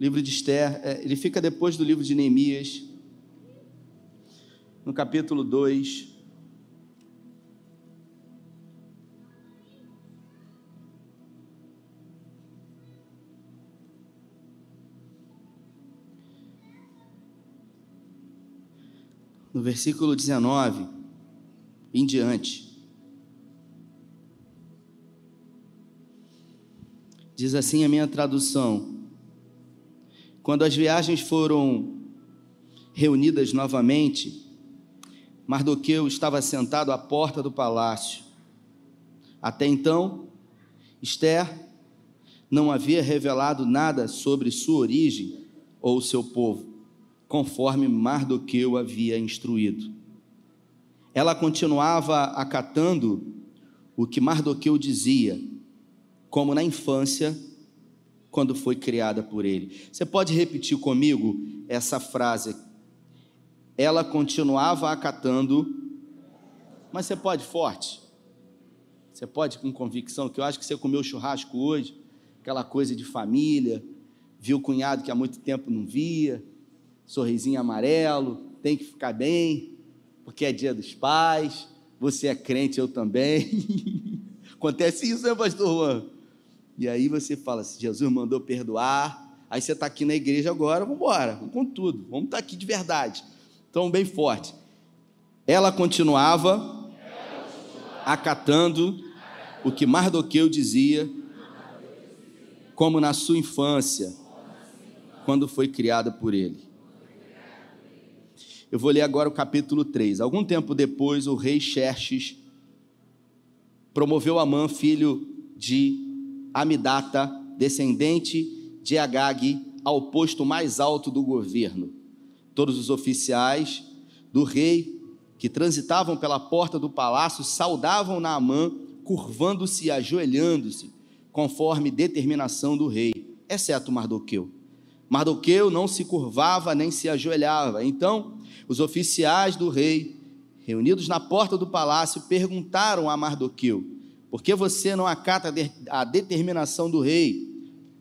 livro de Esther, é, ele fica depois do livro de Neemias, no capítulo 2. No versículo 19 em diante. Diz assim a minha tradução: quando as viagens foram reunidas novamente, Mardoqueu estava sentado à porta do palácio. Até então, Esther não havia revelado nada sobre sua origem ou seu povo, conforme Mardoqueu havia instruído. Ela continuava acatando o que Mardoqueu dizia, como na infância quando foi criada por ele. Você pode repetir comigo essa frase? Ela continuava acatando, mas você pode forte. Você pode com convicção, que eu acho que você comeu churrasco hoje, aquela coisa de família, viu o cunhado que há muito tempo não via, sorrisinho amarelo, tem que ficar bem, porque é dia dos pais, você é crente, eu também. Acontece isso, né, pastor Juan? E aí você fala, se Jesus mandou perdoar, aí você está aqui na igreja agora, vamos embora, vamos com tudo, vamos estar tá aqui de verdade. Então, bem forte. Ela continuava acatando o que Mardoqueu dizia, como na sua infância, quando foi criada por ele. Eu vou ler agora o capítulo 3. Algum tempo depois, o rei Xerxes promoveu Amã, filho de Amidata, descendente de Agag, ao posto mais alto do governo. Todos os oficiais do rei que transitavam pela porta do palácio saudavam Naamã, curvando-se e ajoelhando-se, conforme determinação do rei, exceto Mardoqueu. Mardoqueu não se curvava nem se ajoelhava. Então, os oficiais do rei, reunidos na porta do palácio, perguntaram a Mardoqueu: por que você não acata a determinação do rei?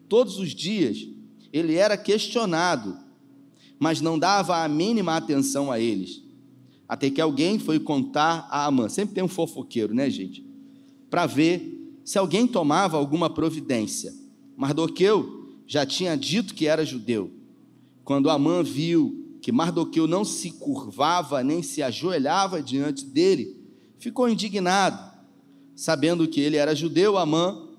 Todos os dias ele era questionado, mas não dava a mínima atenção a eles. Até que alguém foi contar a Amã. Sempre tem um fofoqueiro, né, gente? Para ver se alguém tomava alguma providência. Mardoqueu já tinha dito que era judeu. Quando Amã viu que Mardoqueu não se curvava nem se ajoelhava diante dele, ficou indignado sabendo que ele era judeu, Amã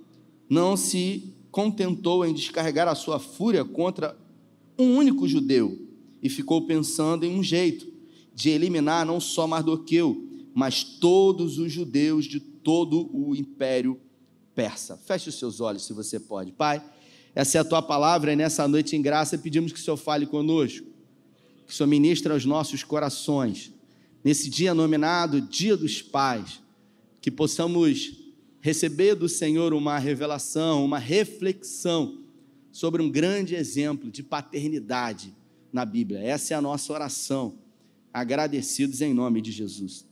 não se contentou em descarregar a sua fúria contra um único judeu e ficou pensando em um jeito de eliminar não só Mardoqueu, mas todos os judeus de todo o império persa. Feche os seus olhos se você pode. Pai, essa é a tua palavra e nessa noite em graça pedimos que o Senhor fale conosco, que o Senhor ministre aos nossos corações, nesse dia nominado Dia dos Pais que possamos receber do Senhor uma revelação, uma reflexão sobre um grande exemplo de paternidade na Bíblia. Essa é a nossa oração, agradecidos em nome de Jesus.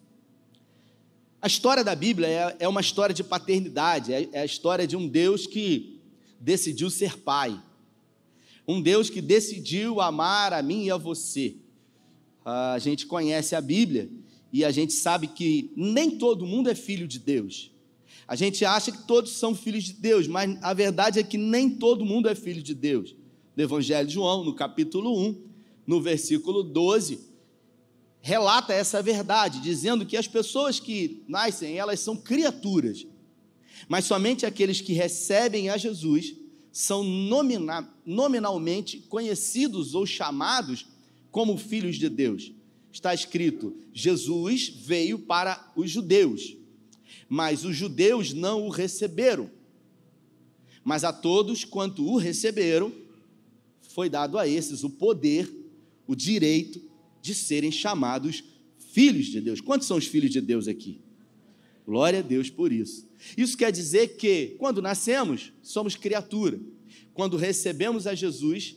A história da Bíblia é, é uma história de paternidade, é, é a história de um Deus que decidiu ser pai, um Deus que decidiu amar a mim e a você. A gente conhece a Bíblia e a gente sabe que nem todo mundo é filho de Deus. A gente acha que todos são filhos de Deus, mas a verdade é que nem todo mundo é filho de Deus. No Evangelho de João, no capítulo 1, no versículo 12, relata essa verdade, dizendo que as pessoas que nascem, elas são criaturas, mas somente aqueles que recebem a Jesus são nomina, nominalmente conhecidos ou chamados como filhos de Deus está escrito: Jesus veio para os judeus, mas os judeus não o receberam. Mas a todos quanto o receberam, foi dado a esses o poder, o direito de serem chamados filhos de Deus. Quantos são os filhos de Deus aqui? Glória a Deus por isso. Isso quer dizer que, quando nascemos, somos criatura. Quando recebemos a Jesus,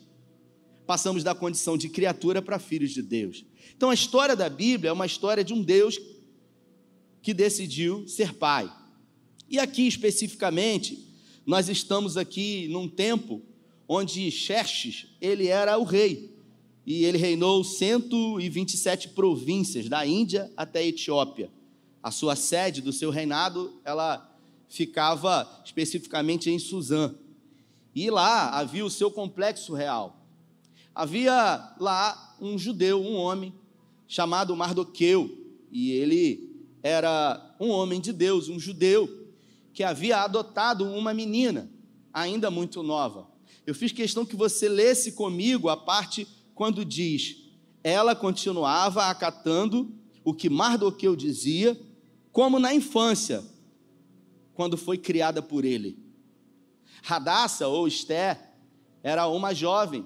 passamos da condição de criatura para filhos de Deus. Então a história da Bíblia é uma história de um Deus que decidiu ser pai. E aqui especificamente, nós estamos aqui num tempo onde Xerxes, ele era o rei, e ele reinou 127 províncias, da Índia até a Etiópia. A sua sede do seu reinado, ela ficava especificamente em Suzã. E lá havia o seu complexo real. Havia lá um judeu, um homem, chamado Mardoqueu, e ele era um homem de Deus, um judeu, que havia adotado uma menina, ainda muito nova. Eu fiz questão que você lesse comigo a parte quando diz: ela continuava acatando o que Mardoqueu dizia, como na infância, quando foi criada por ele. Radassa ou Esther era uma jovem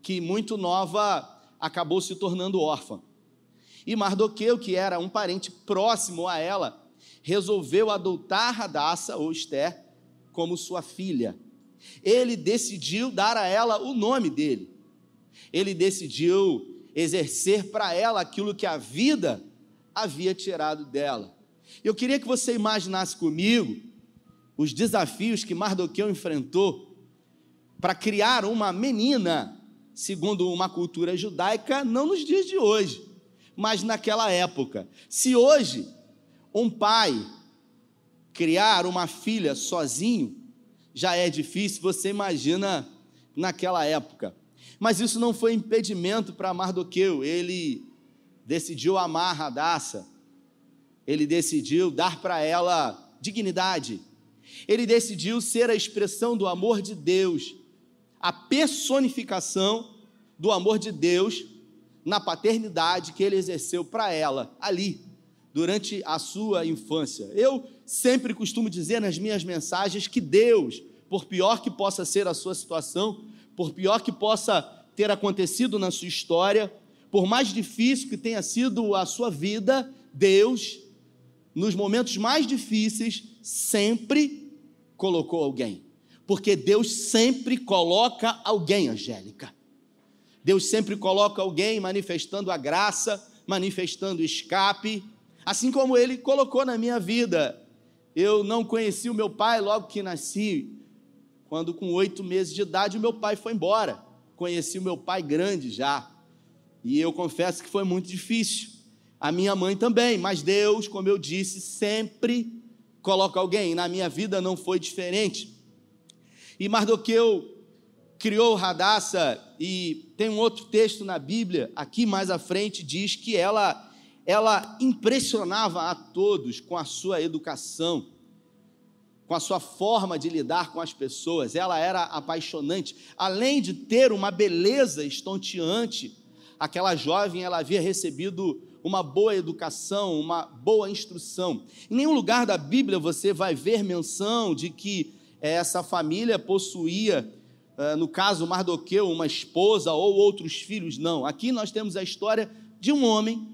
que, muito nova, acabou se tornando órfã. E Mardoqueu, que era um parente próximo a ela, resolveu adotar Radassa ou Esther como sua filha. Ele decidiu dar a ela o nome dele. Ele decidiu exercer para ela aquilo que a vida havia tirado dela. Eu queria que você imaginasse comigo os desafios que Mardoqueu enfrentou para criar uma menina, segundo uma cultura judaica, não nos dias de hoje, mas naquela época. Se hoje um pai criar uma filha sozinho já é difícil, você imagina naquela época. Mas isso não foi impedimento para Mardoqueu, ele decidiu amar Radassa, ele decidiu dar para ela dignidade, ele decidiu ser a expressão do amor de Deus, a personificação do amor de Deus na paternidade que ele exerceu para ela ali, durante a sua infância. Eu sempre costumo dizer nas minhas mensagens que Deus, por pior que possa ser a sua situação, por pior que possa ter acontecido na sua história, por mais difícil que tenha sido a sua vida, Deus nos momentos mais difíceis, sempre colocou alguém. Porque Deus sempre coloca alguém, Angélica. Deus sempre coloca alguém manifestando a graça, manifestando escape, assim como Ele colocou na minha vida. Eu não conheci o meu pai logo que nasci. Quando, com oito meses de idade, o meu pai foi embora. Conheci o meu pai grande já. E eu confesso que foi muito difícil a minha mãe também, mas Deus, como eu disse, sempre coloca alguém. Na minha vida não foi diferente. E Mardoqueu criou Radassa e tem um outro texto na Bíblia, aqui mais à frente diz que ela ela impressionava a todos com a sua educação, com a sua forma de lidar com as pessoas. Ela era apaixonante, além de ter uma beleza estonteante. Aquela jovem ela havia recebido uma boa educação, uma boa instrução. Em nenhum lugar da Bíblia você vai ver menção de que eh, essa família possuía, no caso Mardoqueu, uma esposa ou outros filhos. Não. Aqui nós temos a história de um homem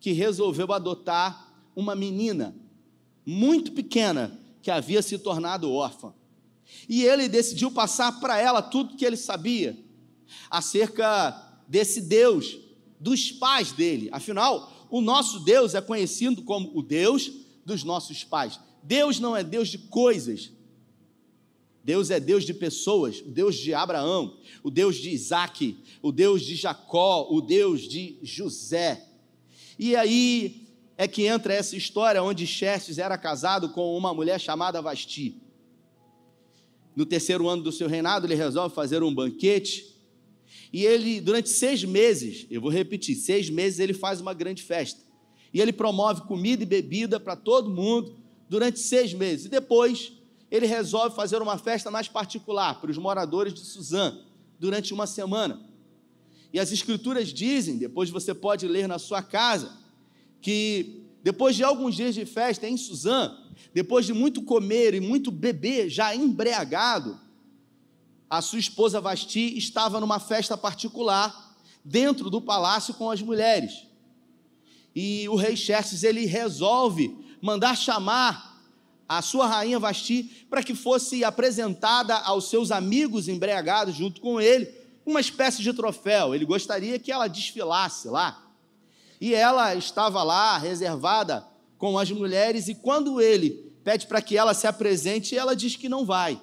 que resolveu adotar uma menina muito pequena que havia se tornado órfã. E ele decidiu passar para ela tudo que ele sabia acerca desse Deus dos pais dele. Afinal, o nosso Deus é conhecido como o Deus dos nossos pais. Deus não é Deus de coisas. Deus é Deus de pessoas, o Deus de Abraão, o Deus de Isaac, o Deus de Jacó, o Deus de José. E aí é que entra essa história onde Xerxes era casado com uma mulher chamada Vasti. No terceiro ano do seu reinado, ele resolve fazer um banquete e ele, durante seis meses, eu vou repetir, seis meses ele faz uma grande festa. E ele promove comida e bebida para todo mundo durante seis meses. E depois ele resolve fazer uma festa mais particular para os moradores de Suzã, durante uma semana. E as escrituras dizem, depois você pode ler na sua casa, que depois de alguns dias de festa em Suzã, depois de muito comer e muito beber, já embriagado, a sua esposa Vasti estava numa festa particular dentro do palácio com as mulheres. E o rei Xerxes ele resolve mandar chamar a sua rainha Vasti para que fosse apresentada aos seus amigos embriagados junto com ele, uma espécie de troféu. Ele gostaria que ela desfilasse lá. E ela estava lá reservada com as mulheres e quando ele pede para que ela se apresente, ela diz que não vai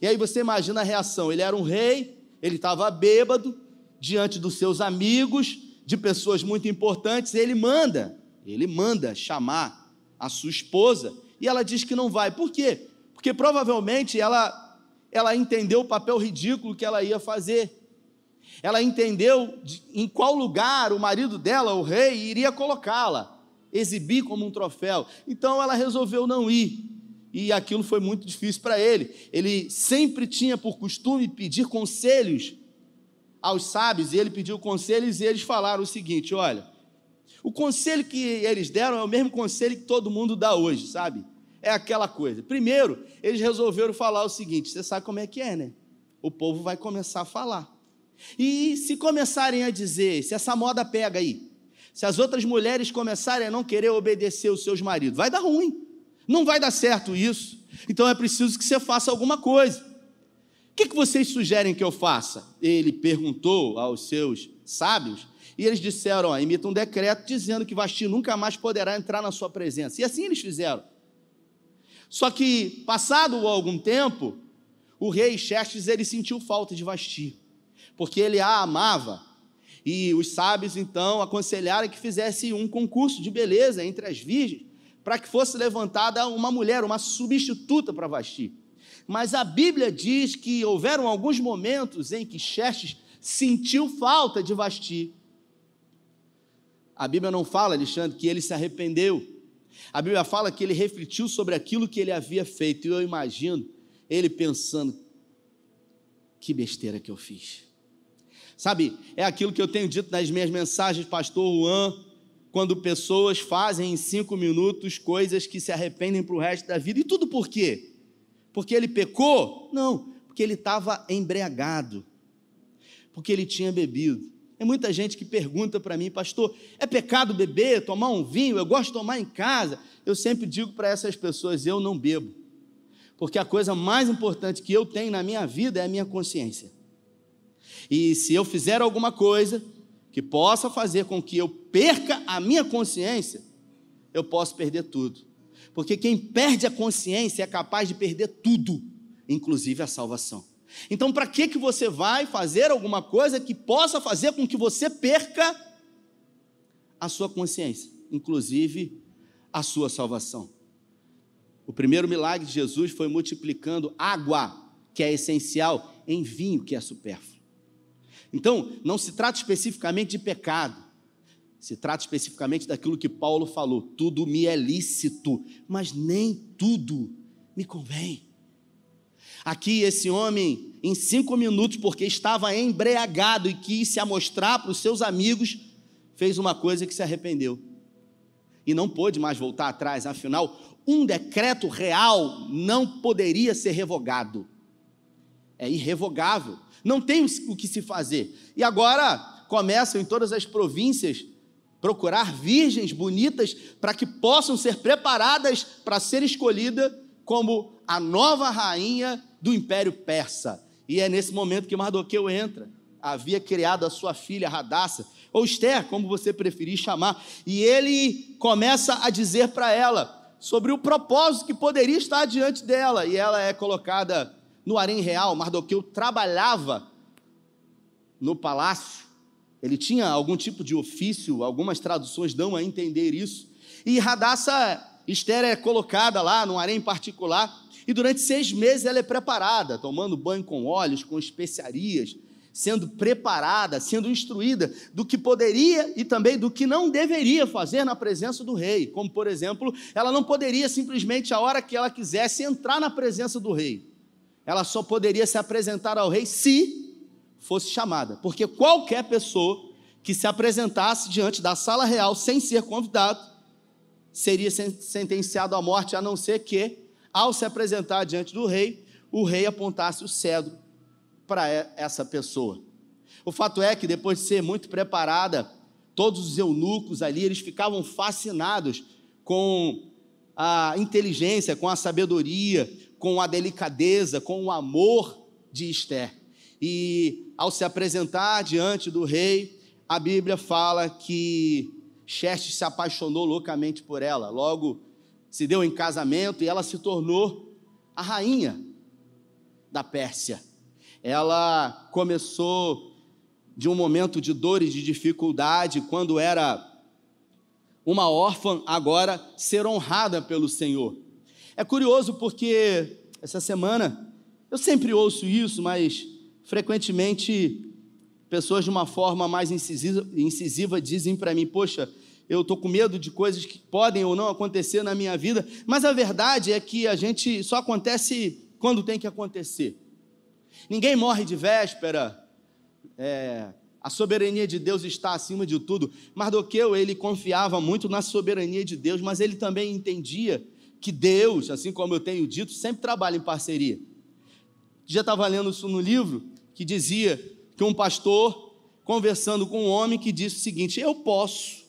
E aí você imagina a reação: ele era um rei, ele estava bêbado, diante dos seus amigos, de pessoas muito importantes, ele manda, ele manda chamar a sua esposa, e ela diz que não vai. Por quê? Porque provavelmente ela ela entendeu o papel ridículo que ela ia fazer. Ela entendeu em qual lugar o marido dela, o rei, iria colocá-la, exibir como um troféu. Então ela resolveu não ir. E aquilo foi muito difícil para ele. Ele sempre tinha por costume pedir conselhos aos sábios, e ele pediu conselhos, e eles falaram o seguinte: olha, o conselho que eles deram é o mesmo conselho que todo mundo dá hoje, sabe? É aquela coisa. Primeiro, eles resolveram falar o seguinte: você sabe como é que é, né? O povo vai começar a falar. E se começarem a dizer, se essa moda pega aí, se as outras mulheres começarem a não querer obedecer os seus maridos, vai dar ruim. Não vai dar certo isso. Então é preciso que você faça alguma coisa que, que vocês sugerem que eu faça? Ele perguntou aos seus sábios, e eles disseram: ó, imita um decreto dizendo que Vasti nunca mais poderá entrar na sua presença. E assim eles fizeram. Só que, passado algum tempo, o rei Xerxes ele sentiu falta de Vasti, porque ele a amava. E os sábios então aconselharam que fizesse um concurso de beleza entre as virgens, para que fosse levantada uma mulher, uma substituta para Vasti. Mas a Bíblia diz que houveram alguns momentos em que Xerxes sentiu falta de Vasti. A Bíblia não fala, Alexandre, que ele se arrependeu. A Bíblia fala que ele refletiu sobre aquilo que ele havia feito. E eu imagino ele pensando: que besteira que eu fiz. Sabe, é aquilo que eu tenho dito nas minhas mensagens, Pastor Juan, quando pessoas fazem em cinco minutos coisas que se arrependem para o resto da vida. E tudo por quê? Porque ele pecou? Não, porque ele estava embriagado, porque ele tinha bebido. Tem muita gente que pergunta para mim, pastor, é pecado beber, tomar um vinho? Eu gosto de tomar em casa. Eu sempre digo para essas pessoas: eu não bebo, porque a coisa mais importante que eu tenho na minha vida é a minha consciência. E se eu fizer alguma coisa que possa fazer com que eu perca a minha consciência, eu posso perder tudo. Porque quem perde a consciência é capaz de perder tudo, inclusive a salvação. Então, para que, que você vai fazer alguma coisa que possa fazer com que você perca a sua consciência, inclusive a sua salvação? O primeiro milagre de Jesus foi multiplicando água, que é essencial, em vinho, que é supérfluo. Então, não se trata especificamente de pecado, se trata especificamente daquilo que Paulo falou: tudo me é lícito, mas nem tudo me convém. Aqui, esse homem, em cinco minutos, porque estava embriagado e quis se amostrar para os seus amigos, fez uma coisa que se arrependeu e não pôde mais voltar atrás, afinal, um decreto real não poderia ser revogado. É irrevogável, não tem o que se fazer. E agora começam em todas as províncias procurar virgens bonitas para que possam ser preparadas para ser escolhida como a nova rainha do Império Persa. E é nesse momento que Mardoqueu entra. Havia criado a sua filha Radassa, ou Esther, como você preferir chamar, e ele começa a dizer para ela sobre o propósito que poderia estar diante dela, e ela é colocada no harém real. Mardoqueu trabalhava no palácio ele tinha algum tipo de ofício, algumas traduções dão a entender isso. E Radassa Esther é colocada lá num harém particular, e durante seis meses ela é preparada, tomando banho com óleos, com especiarias, sendo preparada, sendo instruída do que poderia e também do que não deveria fazer na presença do rei. Como, por exemplo, ela não poderia simplesmente, a hora que ela quisesse, entrar na presença do rei. Ela só poderia se apresentar ao rei se fosse chamada, porque qualquer pessoa que se apresentasse diante da sala real sem ser convidado seria sentenciado à morte, a não ser que, ao se apresentar diante do rei, o rei apontasse o cedro para essa pessoa. O fato é que depois de ser muito preparada, todos os eunucos ali, eles ficavam fascinados com a inteligência, com a sabedoria, com a delicadeza, com o amor de Esther. E ao se apresentar diante do rei, a Bíblia fala que Xerxes se apaixonou loucamente por ela. Logo se deu em casamento e ela se tornou a rainha. da Pérsia. Ela começou de um momento de dor e de dificuldade, quando era uma órfã, agora ser honrada pelo Senhor. É curioso porque essa semana eu sempre ouço isso, mas frequentemente pessoas de uma forma mais incisiva, incisiva dizem para mim: Poxa, eu estou com medo de coisas que podem ou não acontecer na minha vida, mas a verdade é que a gente só acontece quando tem que acontecer. Ninguém morre de véspera, é, a soberania de Deus está acima de tudo. Mardoqueu, ele confiava muito na soberania de Deus, mas ele também entendia que Deus, assim como eu tenho dito, sempre trabalha em parceria. Já estava lendo isso no livro, que dizia que um pastor, conversando com um homem, que disse o seguinte: Eu posso,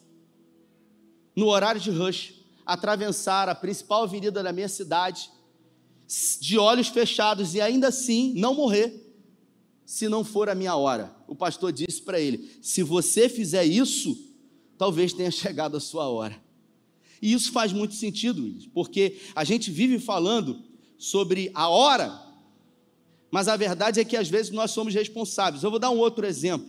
no horário de rush, atravessar a principal avenida da minha cidade, de olhos fechados e ainda assim não morrer, se não for a minha hora. O pastor disse para ele: se você fizer isso, talvez tenha chegado a sua hora. E isso faz muito sentido, porque a gente vive falando sobre a hora, mas a verdade é que às vezes nós somos responsáveis. Eu vou dar um outro exemplo.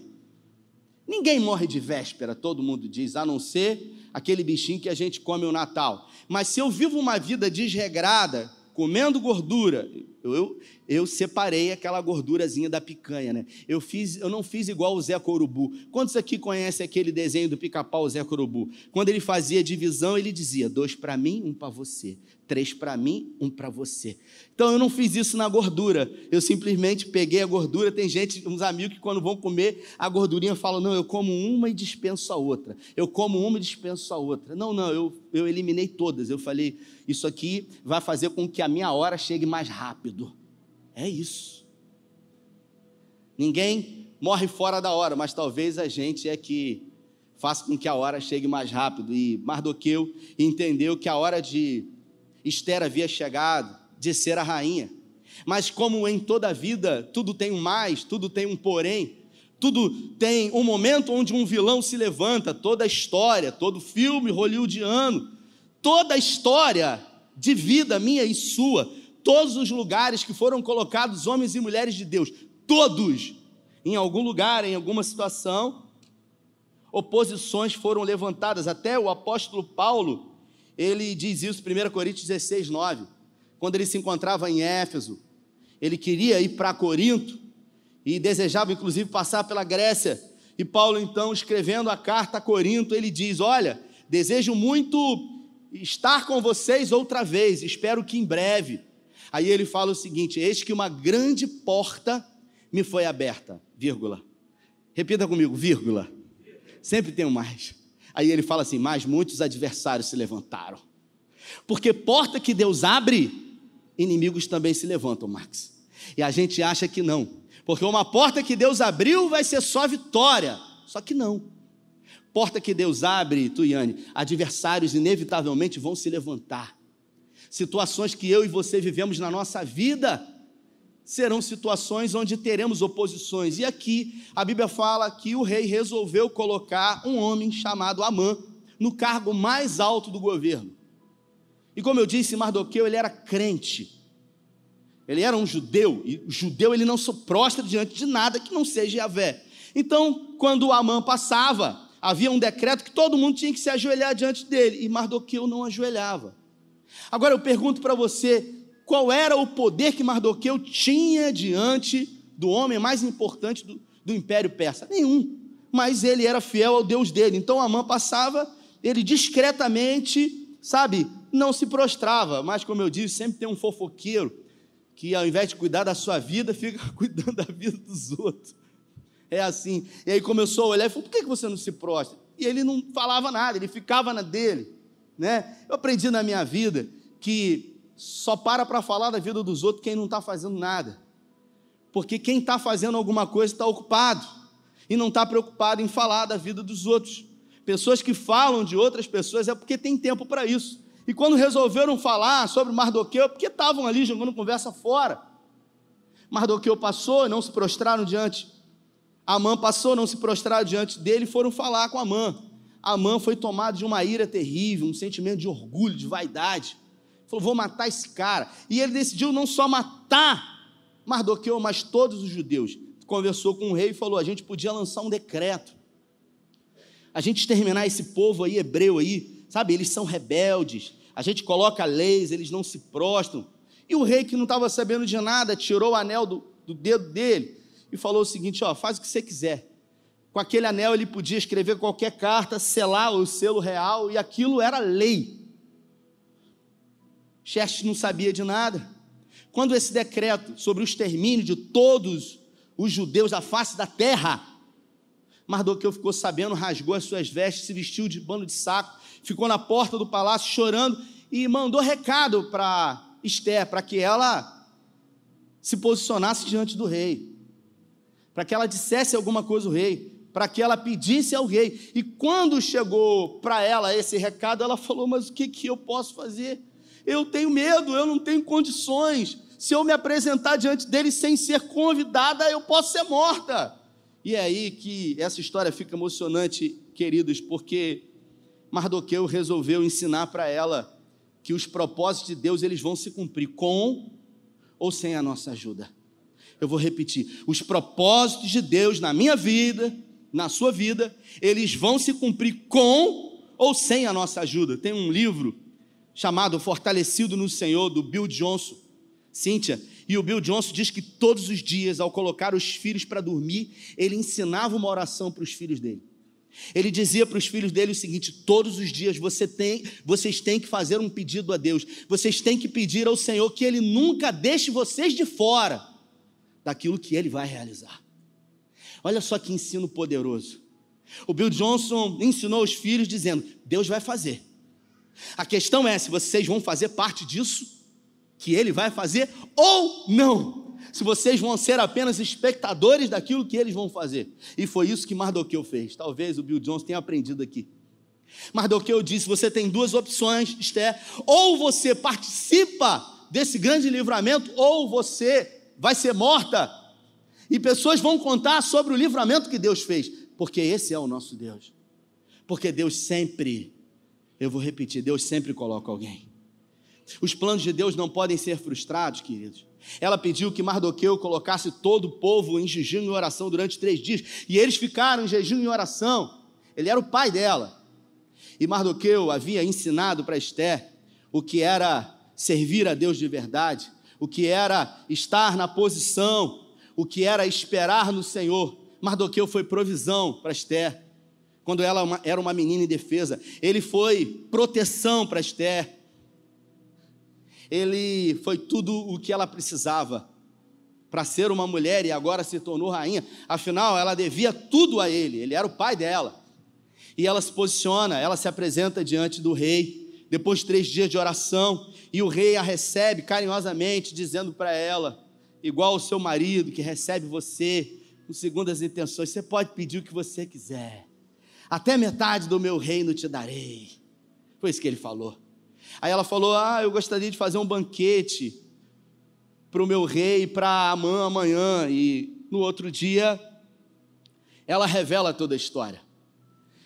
Ninguém morre de véspera, todo mundo diz, a não ser aquele bichinho que a gente come o Natal. Mas se eu vivo uma vida desregrada, comendo gordura, eu, eu separei aquela gordurazinha da picanha, né? Eu, fiz, eu não fiz igual o Zé Corubu. Quantos aqui conhecem aquele desenho do pica-pau Zé Corubu? Quando ele fazia divisão, ele dizia: dois para mim, um para você. Três para mim, um para você. Então eu não fiz isso na gordura. Eu simplesmente peguei a gordura. Tem gente, uns amigos que quando vão comer a gordurinha falam: não, eu como uma e dispenso a outra. Eu como uma e dispenso a outra. Não, não, eu, eu eliminei todas. Eu falei: isso aqui vai fazer com que a minha hora chegue mais rápido. É isso. Ninguém morre fora da hora, mas talvez a gente é que faça com que a hora chegue mais rápido. E Mardoqueu entendeu que a hora de Esther havia chegado, de ser a rainha. Mas como em toda vida tudo tem um mais, tudo tem um porém, tudo tem um momento onde um vilão se levanta, toda a história, todo filme hollywoodiano, toda a história de vida minha e sua todos os lugares que foram colocados homens e mulheres de Deus, todos, em algum lugar, em alguma situação, oposições foram levantadas. Até o apóstolo Paulo, ele diz isso, 1 Coríntios 16, 9, quando ele se encontrava em Éfeso, ele queria ir para Corinto e desejava inclusive passar pela Grécia. E Paulo, então, escrevendo a carta a Corinto, ele diz: Olha, desejo muito estar com vocês outra vez, espero que em breve. Aí ele fala o seguinte: Eis que uma grande porta me foi aberta, vírgula. Repita comigo, vírgula. Sempre tem um mais. Aí ele fala assim: Mas muitos adversários se levantaram. Porque porta que Deus abre, inimigos também se levantam, Max. E a gente acha que não. Porque uma porta que Deus abriu vai ser só vitória. Só que não. Porta que Deus abre, Tuiane, adversários inevitavelmente vão se levantar situações que eu e você vivemos na nossa vida serão situações onde teremos oposições. E aqui a Bíblia fala que o rei resolveu colocar um homem chamado Amã no cargo mais alto do governo. E como eu disse, Mardoqueu ele era crente. Ele era um judeu, e judeu ele não se prostra diante de nada que não seja Yahvé. Então, quando Amã passava, havia um decreto que todo mundo tinha que se ajoelhar diante dele, e Mardoqueu não ajoelhava. Agora eu pergunto para você, qual era o poder que Mardoqueu tinha diante do homem mais importante do, do Império Persa? Nenhum. Mas ele era fiel ao Deus dele. Então Amã passava, ele discretamente, sabe, não se prostrava. Mas, como eu disse, sempre tem um fofoqueiro que, ao invés de cuidar da sua vida, fica cuidando da vida dos outros. É assim. E aí começou a olhar e falou: por que você não se prostra? E ele não falava nada, ele ficava na dele né? Eu aprendi na minha vida que só para para falar da vida dos outros quem não está fazendo nada. Porque quem está fazendo alguma coisa está ocupado e não está preocupado em falar da vida dos outros. Pessoas que falam de outras pessoas é porque tem tempo para isso. E quando resolveram falar sobre Mardoqueu, é porque estavam ali jogando conversa fora. Mardoqueu passou, não se prostraram diante. Amã passou, não se prostraram diante dele e foram falar com Amã. Amã foi tomado de uma ira terrível, um sentimento de orgulho, de vaidade. Falou: vou matar esse cara. E ele decidiu não só matar Mardoqueu, mas todos os judeus. Conversou com o rei e falou: a gente podia lançar um decreto. A gente exterminar esse povo aí, hebreu aí, sabe? Eles são rebeldes. A gente coloca leis, eles não se prostram. E o rei, que não estava sabendo de nada, tirou o anel do, do dedo dele e falou o seguinte: ó, faz o que você quiser. Com aquele anel ele podia escrever qualquer carta, selar o selo real, e aquilo era lei. Xerxes não sabia de nada. Quando esse decreto sobre o extermínio de todos os judeus da face da terra, Mardoqueu ficou sabendo, rasgou as suas vestes, se vestiu de bando de saco, ficou na porta do palácio chorando e mandou recado para Esther, para que ela se posicionasse diante do rei, para que ela dissesse alguma coisa ao rei para que ela pedisse ao rei. E quando chegou para ela esse recado, ela falou: Mas o que, que eu posso fazer? Eu tenho medo, eu não tenho condições. Se eu me apresentar diante dele sem ser convidada, eu posso ser morta. E é aí que essa história fica emocionante, queridos, porque Mardoqueu resolveu ensinar para ela que os propósitos de Deus eles vão se cumprir com ou sem a nossa ajuda. Eu vou repetir: os propósitos de Deus na minha vida, na sua vida, eles vão se cumprir com ou sem a nossa ajuda. Tem um livro chamado Fortalecido no Senhor, do Bill Johnson. Cíntia, e o Bill Johnson diz que todos os dias, ao colocar os filhos para dormir, ele ensinava uma oração para os filhos dele. Ele dizia para os filhos dele o seguinte: todos os dias você tem, vocês têm que fazer um pedido a Deus. Vocês têm que pedir ao Senhor que Ele nunca deixe vocês de fora daquilo que Ele vai realizar. Olha só que ensino poderoso. O Bill Johnson ensinou os filhos dizendo: Deus vai fazer. A questão é se vocês vão fazer parte disso que ele vai fazer ou não. Se vocês vão ser apenas espectadores daquilo que eles vão fazer. E foi isso que Mardoqueu fez. Talvez o Bill Johnson tenha aprendido aqui. Mardoqueu disse: você tem duas opções, Esther. Ou você participa desse grande livramento, ou você vai ser morta e pessoas vão contar sobre o livramento que Deus fez, porque esse é o nosso Deus. Porque Deus sempre, eu vou repetir, Deus sempre coloca alguém. Os planos de Deus não podem ser frustrados, queridos. Ela pediu que Mardoqueu colocasse todo o povo em jejum e oração durante três dias, e eles ficaram em jejum e oração. Ele era o pai dela. E Mardoqueu havia ensinado para Esther o que era servir a Deus de verdade, o que era estar na posição o que era esperar no Senhor. Mardoqueu foi provisão para Esther, quando ela era uma menina indefesa. Ele foi proteção para Esther. Ele foi tudo o que ela precisava para ser uma mulher e agora se tornou rainha. Afinal, ela devia tudo a ele, ele era o pai dela. E ela se posiciona, ela se apresenta diante do rei, depois de três dias de oração, e o rei a recebe carinhosamente, dizendo para ela: igual o seu marido que recebe você com segundas intenções. Você pode pedir o que você quiser. Até metade do meu reino te darei. Foi isso que ele falou. Aí ela falou: Ah, eu gostaria de fazer um banquete para o meu rei, para Amã amanhã. E no outro dia, ela revela toda a história,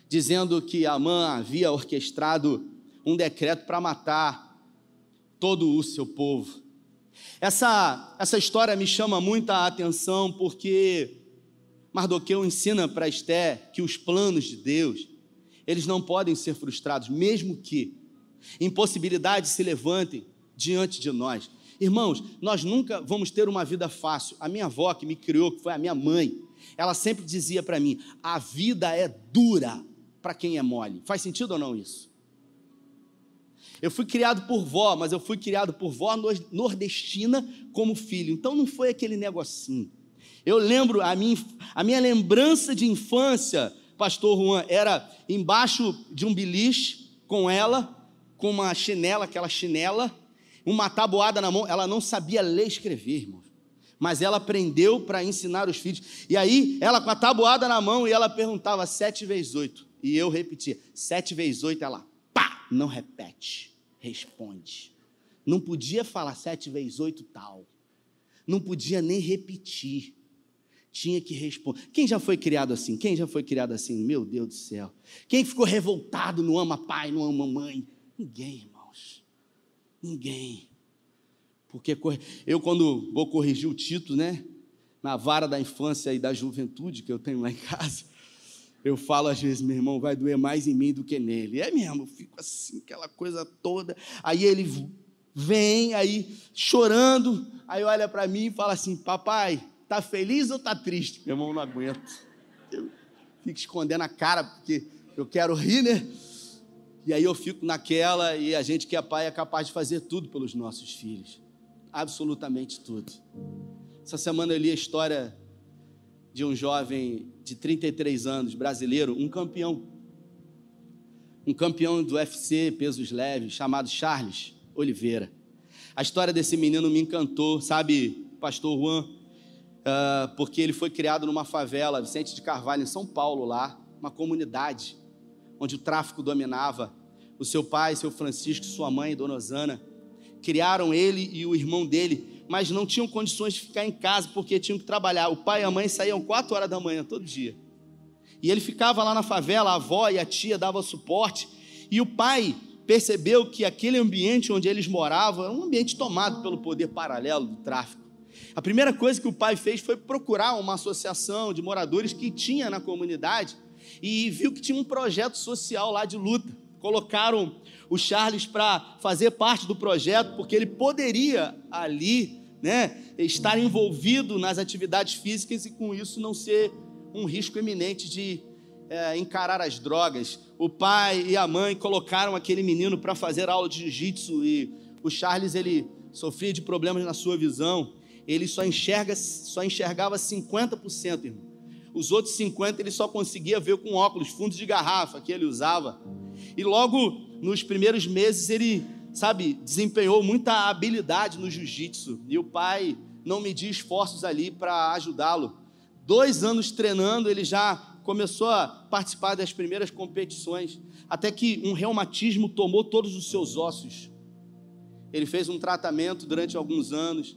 dizendo que Amã havia orquestrado um decreto para matar todo o seu povo. Essa, essa história me chama muita atenção porque Mardoqueu ensina para Esté que os planos de Deus, eles não podem ser frustrados, mesmo que impossibilidades se levantem diante de nós. Irmãos, nós nunca vamos ter uma vida fácil. A minha avó que me criou, que foi a minha mãe, ela sempre dizia para mim: a vida é dura para quem é mole. Faz sentido ou não isso? Eu fui criado por vó, mas eu fui criado por vó nordestina como filho. Então não foi aquele negocinho. Eu lembro, a minha, a minha lembrança de infância, pastor Juan, era embaixo de um beliche com ela, com uma chinela, aquela chinela, uma tabuada na mão. Ela não sabia ler e escrever, irmão. Mas ela aprendeu para ensinar os filhos. E aí, ela com a tabuada na mão, e ela perguntava sete vezes oito. E eu repetia, sete vezes oito, ela, pá, não repete responde. Não podia falar sete vezes oito tal. Não podia nem repetir. Tinha que responder. Quem já foi criado assim? Quem já foi criado assim? Meu Deus do céu. Quem ficou revoltado, não ama pai, não ama mãe? Ninguém, irmãos. Ninguém. Porque eu, quando vou corrigir o título, né? Na vara da infância e da juventude que eu tenho lá em casa, eu falo às vezes, meu irmão, vai doer mais em mim do que nele. É mesmo, eu fico assim, aquela coisa toda. Aí ele vem, aí chorando, aí olha para mim e fala assim: Papai, tá feliz ou tá triste? Meu irmão, não aguento. Eu fico escondendo a cara, porque eu quero rir, né? E aí eu fico naquela, e a gente que é pai é capaz de fazer tudo pelos nossos filhos. Absolutamente tudo. Essa semana eu li a história de um jovem de 33 anos, brasileiro, um campeão. Um campeão do UFC, pesos leves, chamado Charles Oliveira. A história desse menino me encantou, sabe, pastor Juan? Uh, porque ele foi criado numa favela, Vicente de Carvalho, em São Paulo, lá, uma comunidade onde o tráfico dominava. O seu pai, seu Francisco, sua mãe, Dona Osana, criaram ele e o irmão dele mas não tinham condições de ficar em casa porque tinham que trabalhar. O pai e a mãe saíam quatro horas da manhã todo dia. E ele ficava lá na favela, a avó e a tia davam suporte. E o pai percebeu que aquele ambiente onde eles moravam era um ambiente tomado pelo poder paralelo do tráfico. A primeira coisa que o pai fez foi procurar uma associação de moradores que tinha na comunidade e viu que tinha um projeto social lá de luta. Colocaram o Charles para fazer parte do projeto, porque ele poderia ali né, estar envolvido nas atividades físicas e com isso não ser um risco eminente de é, encarar as drogas. O pai e a mãe colocaram aquele menino para fazer aula de jiu-jitsu e o Charles ele sofria de problemas na sua visão. Ele só enxerga, só enxergava 50%, irmão. Os outros 50 ele só conseguia ver com óculos, fundos de garrafa que ele usava. E logo nos primeiros meses ele, sabe, desempenhou muita habilidade no jiu-jitsu. E o pai não mediu esforços ali para ajudá-lo. Dois anos treinando, ele já começou a participar das primeiras competições, até que um reumatismo tomou todos os seus ossos. Ele fez um tratamento durante alguns anos.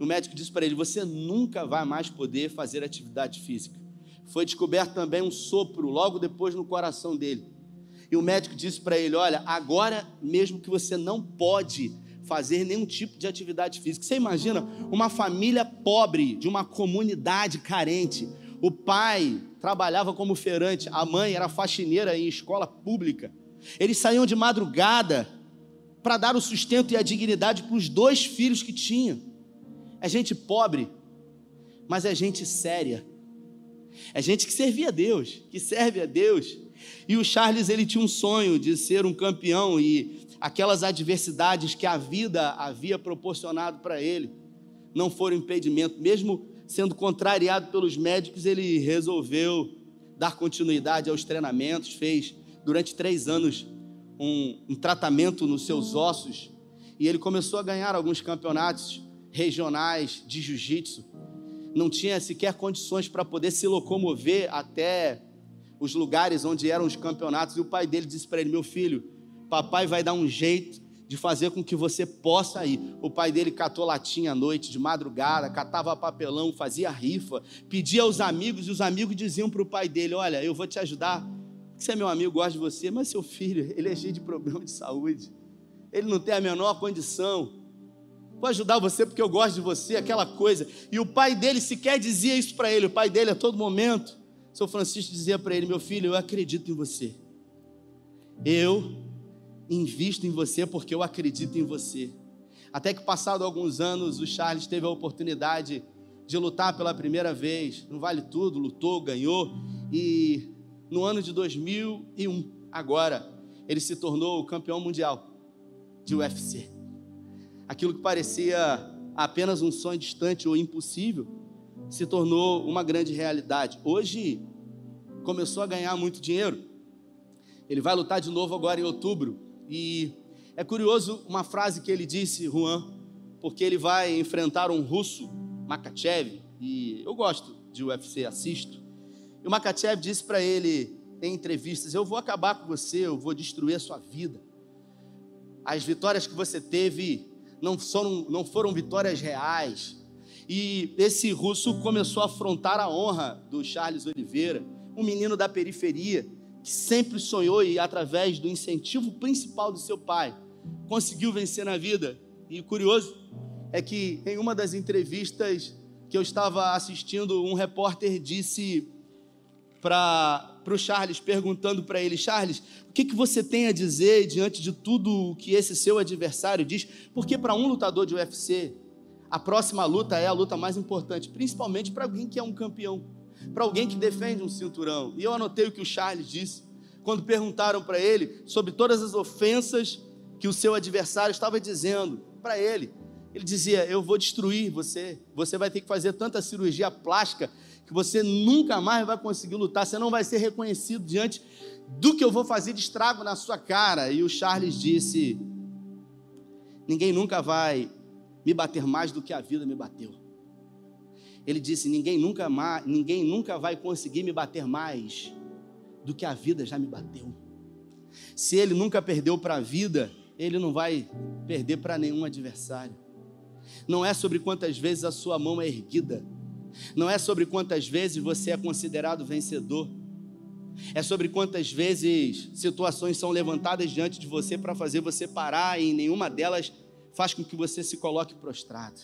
O médico disse para ele: Você nunca vai mais poder fazer atividade física. Foi descoberto também um sopro logo depois no coração dele. E o médico disse para ele: Olha, agora mesmo que você não pode fazer nenhum tipo de atividade física. Você imagina uma família pobre, de uma comunidade carente. O pai trabalhava como feirante, a mãe era faxineira em escola pública. Eles saíam de madrugada para dar o sustento e a dignidade para os dois filhos que tinham. É gente pobre, mas é gente séria. É gente que servia a Deus, que serve a Deus. E o Charles ele tinha um sonho de ser um campeão e aquelas adversidades que a vida havia proporcionado para ele não foram impedimento, mesmo sendo contrariado pelos médicos, ele resolveu dar continuidade aos treinamentos, fez durante três anos um, um tratamento nos seus ossos e ele começou a ganhar alguns campeonatos regionais de jiu-jitsu. Não tinha sequer condições para poder se locomover até os lugares onde eram os campeonatos, e o pai dele disse para ele: Meu filho, papai vai dar um jeito de fazer com que você possa ir. O pai dele catou latinha à noite, de madrugada, catava papelão, fazia rifa, pedia aos amigos, e os amigos diziam para o pai dele: Olha, eu vou te ajudar, você é meu amigo, gosto de você, mas seu filho, ele é cheio de problema de saúde, ele não tem a menor condição. Vou ajudar você porque eu gosto de você, aquela coisa. E o pai dele sequer dizia isso para ele. O pai dele, a todo momento, São Francisco dizia para ele: Meu filho, eu acredito em você. Eu invisto em você porque eu acredito em você. Até que, passado alguns anos, o Charles teve a oportunidade de lutar pela primeira vez. No Vale Tudo, lutou, ganhou. E no ano de 2001, agora, ele se tornou o campeão mundial de UFC. Aquilo que parecia apenas um sonho distante ou impossível se tornou uma grande realidade. Hoje começou a ganhar muito dinheiro. Ele vai lutar de novo agora em outubro e é curioso uma frase que ele disse, Juan, porque ele vai enfrentar um russo, Makachev, e eu gosto de UFC, assisto. E o Makachev disse para ele em entrevistas: Eu vou acabar com você, eu vou destruir a sua vida. As vitórias que você teve não foram, não foram vitórias reais. E esse russo começou a afrontar a honra do Charles Oliveira, um menino da periferia, que sempre sonhou e, através do incentivo principal do seu pai, conseguiu vencer na vida. E curioso é que em uma das entrevistas que eu estava assistindo, um repórter disse para o Charles, perguntando para ele: Charles, o que, que você tem a dizer diante de tudo que esse seu adversário diz? Porque para um lutador de UFC, a próxima luta é a luta mais importante, principalmente para alguém que é um campeão, para alguém que defende um cinturão. E eu anotei o que o Charles disse quando perguntaram para ele sobre todas as ofensas que o seu adversário estava dizendo para ele. Ele dizia: Eu vou destruir você, você vai ter que fazer tanta cirurgia plástica que você nunca mais vai conseguir lutar, você não vai ser reconhecido diante do que eu vou fazer de estrago na sua cara. E o Charles disse: Ninguém nunca vai me bater mais do que a vida me bateu. Ele disse: Ninguém nunca, mais, ninguém nunca vai conseguir me bater mais do que a vida já me bateu. Se ele nunca perdeu para a vida, ele não vai perder para nenhum adversário. Não é sobre quantas vezes a sua mão é erguida, não é sobre quantas vezes você é considerado vencedor. É sobre quantas vezes situações são levantadas diante de você para fazer você parar e nenhuma delas faz com que você se coloque prostrado.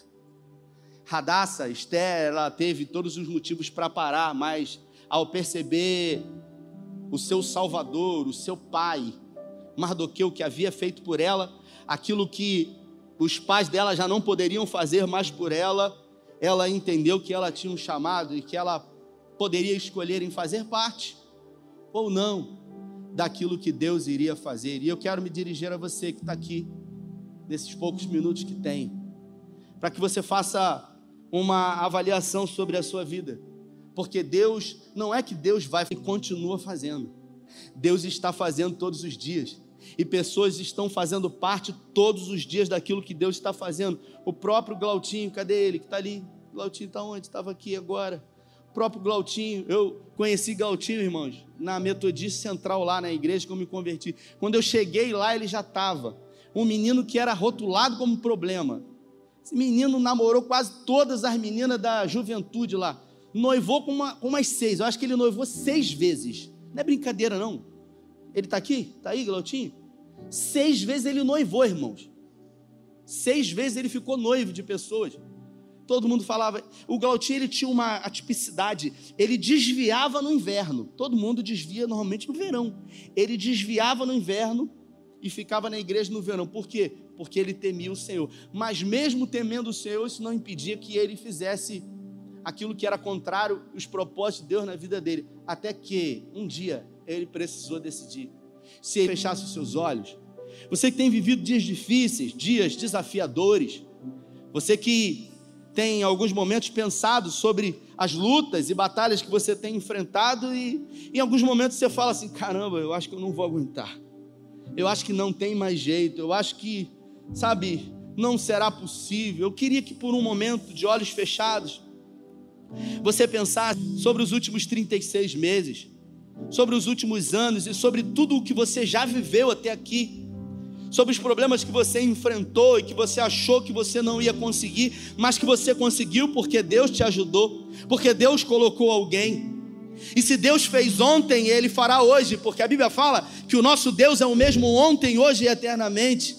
Radassa, Esther, ela teve todos os motivos para parar, mas ao perceber o seu Salvador, o seu Pai, Mardoqueu, que havia feito por ela aquilo que os pais dela já não poderiam fazer mais por ela, ela entendeu que ela tinha um chamado e que ela poderia escolher em fazer parte ou não daquilo que Deus iria fazer. E eu quero me dirigir a você que está aqui, nesses poucos minutos que tem, para que você faça uma avaliação sobre a sua vida. Porque Deus, não é que Deus vai e continua fazendo. Deus está fazendo todos os dias. E pessoas estão fazendo parte todos os dias daquilo que Deus está fazendo. O próprio Glautinho, cadê ele? Que está ali. Glautinho está onde? Estava aqui agora. O próprio Glautinho, eu conheci Glautinho, irmãos, na Metodista Central, lá na igreja que eu me converti. Quando eu cheguei lá, ele já estava. Um menino que era rotulado como problema. Esse menino namorou quase todas as meninas da juventude lá. Noivou com, uma, com umas seis. Eu acho que ele noivou seis vezes. Não é brincadeira, não. Ele está aqui? Está aí, Glautinho? Seis vezes ele noivou, irmãos. Seis vezes ele ficou noivo de pessoas. Todo mundo falava. O Glautinho ele tinha uma atipicidade. Ele desviava no inverno. Todo mundo desvia normalmente no verão. Ele desviava no inverno e ficava na igreja no verão. Por quê? Porque ele temia o Senhor. Mas mesmo temendo o Senhor, isso não impedia que ele fizesse aquilo que era contrário aos propósitos de Deus na vida dele. Até que um dia ele precisou decidir. Se fechasse os seus olhos, você que tem vivido dias difíceis, dias desafiadores, você que tem em alguns momentos pensado sobre as lutas e batalhas que você tem enfrentado e em alguns momentos você fala assim: caramba, eu acho que eu não vou aguentar. Eu acho que não tem mais jeito. Eu acho que, sabe, não será possível. Eu queria que por um momento de olhos fechados você pensasse sobre os últimos 36 meses sobre os últimos anos e sobre tudo o que você já viveu até aqui, sobre os problemas que você enfrentou e que você achou que você não ia conseguir, mas que você conseguiu porque Deus te ajudou, porque Deus colocou alguém. E se Deus fez ontem, Ele fará hoje, porque a Bíblia fala que o nosso Deus é o mesmo ontem, hoje e eternamente.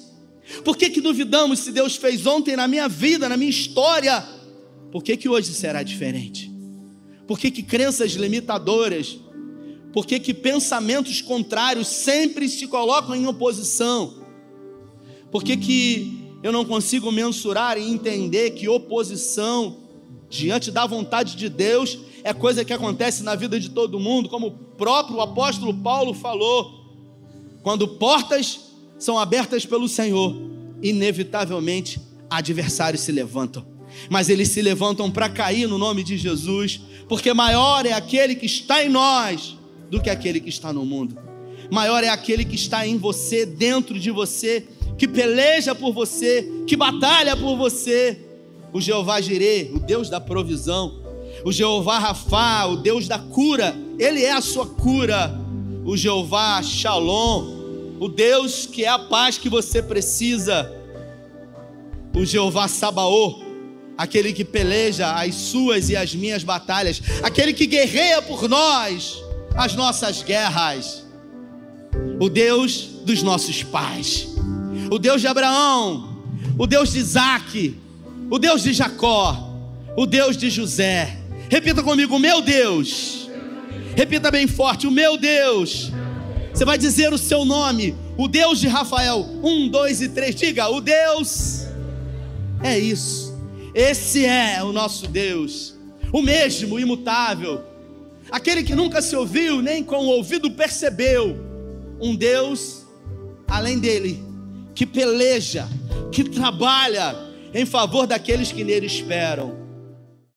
Por que, que duvidamos se Deus fez ontem na minha vida, na minha história? Por que, que hoje será diferente? Por que, que crenças limitadoras, por que, que pensamentos contrários sempre se colocam em oposição? Por que, que eu não consigo mensurar e entender que oposição diante da vontade de Deus é coisa que acontece na vida de todo mundo, como o próprio apóstolo Paulo falou. Quando portas são abertas pelo Senhor, inevitavelmente adversários se levantam. Mas eles se levantam para cair no nome de Jesus, porque maior é aquele que está em nós do que aquele que está no mundo. Maior é aquele que está em você, dentro de você, que peleja por você, que batalha por você. O Jeová Jirê, o Deus da provisão. O Jeová Rafá, o Deus da cura. Ele é a sua cura. O Jeová Shalom, o Deus que é a paz que você precisa. O Jeová Sabaô, aquele que peleja as suas e as minhas batalhas, aquele que guerreia por nós as nossas guerras. O Deus dos nossos pais, o Deus de Abraão, o Deus de Isaac, o Deus de Jacó, o Deus de José. Repita comigo, meu Deus. Repita bem forte, o meu Deus. Você vai dizer o seu nome, o Deus de Rafael. Um, dois e três. Diga, o Deus. É isso. Esse é o nosso Deus, o mesmo, imutável, aquele que nunca se ouviu, nem com o ouvido percebeu. Um Deus além dele, que peleja, que trabalha em favor daqueles que nele esperam.